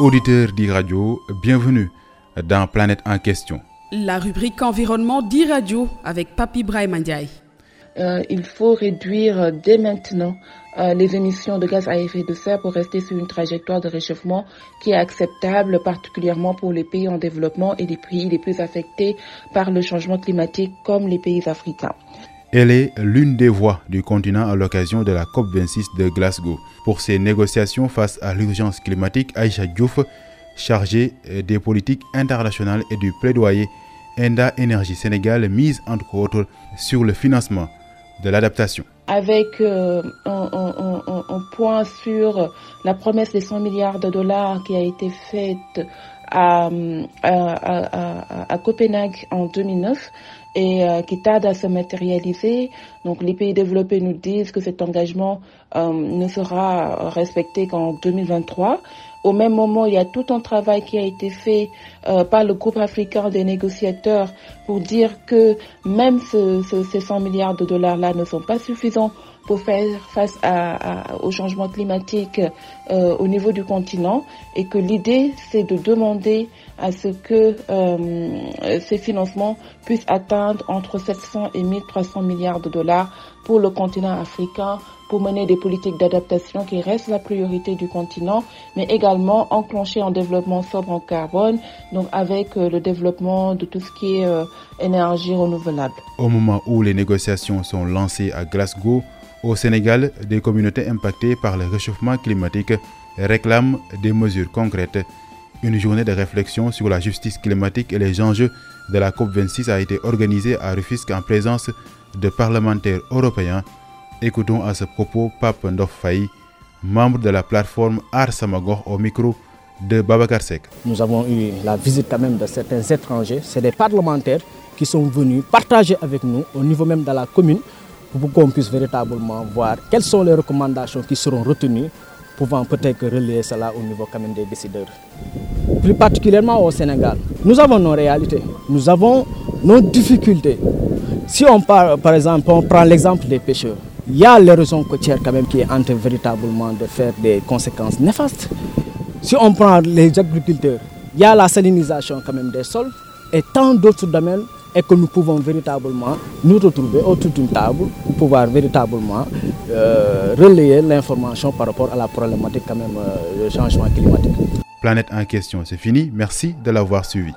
auditeurs d'e-radio, bienvenue dans Planète en question. La rubrique environnement d'e-radio avec Papi Brahim Ndiaye. Euh, il faut réduire dès maintenant euh, les émissions de gaz à effet de serre pour rester sur une trajectoire de réchauffement qui est acceptable, particulièrement pour les pays en développement et les pays les plus affectés par le changement climatique comme les pays africains. Elle est l'une des voix du continent à l'occasion de la COP26 de Glasgow. Pour ces négociations face à l'urgence climatique, Aïcha Diouf, chargée des politiques internationales et du plaidoyer, Enda Énergie Sénégal mise entre autres sur le financement de l'adaptation. Avec euh, un, un, point sur la promesse des 100 milliards de dollars qui a été faite à, à, à, Copenhague en 2009 et euh, qui tarde à se matérialiser. Donc les pays développés nous disent que cet engagement euh, ne sera respecté qu'en 2023. Au même moment, il y a tout un travail qui a été fait euh, par le groupe africain des négociateurs pour dire que même ce, ce, ces 100 milliards de dollars-là ne sont pas suffisants pour faire face à, à, au changement climatique euh, au niveau du continent et que l'idée, c'est de demander à ce que euh, ces financements puissent atteindre entre 700 et 1300 milliards de dollars pour le continent africain pour mener des politiques d'adaptation qui restent la priorité du continent, mais également enclencher un développement sobre en carbone, donc avec euh, le développement de tout ce qui est euh, énergie renouvelable. Au moment où les négociations sont lancées à Glasgow, au Sénégal, des communautés impactées par le réchauffement climatique réclament des mesures concrètes. Une journée de réflexion sur la justice climatique et les enjeux de la COP26 a été organisée à Rufisque en présence de parlementaires européens. Écoutons à ce propos Pape Ndof membre de la plateforme Ars Samagor au micro de Babacar Sek. Nous avons eu la visite quand même de certains étrangers, c'est des parlementaires qui sont venus partager avec nous au niveau même de la commune pour qu'on puisse véritablement voir quelles sont les recommandations qui seront retenues pouvant peut-être relayer cela au niveau quand même des décideurs. Plus particulièrement au Sénégal, nous avons nos réalités, nous avons nos difficultés. Si on parle, par exemple, on prend l'exemple des pêcheurs, il y a l'érosion côtière quand même qui est en train véritablement de faire des conséquences néfastes. Si on prend les agriculteurs, il y a la salinisation quand même des sols et tant d'autres domaines et que nous pouvons véritablement nous retrouver autour d'une table pour pouvoir véritablement euh, relayer l'information par rapport à la problématique quand même euh, du changement climatique. Planète en question, c'est fini. Merci de l'avoir suivi.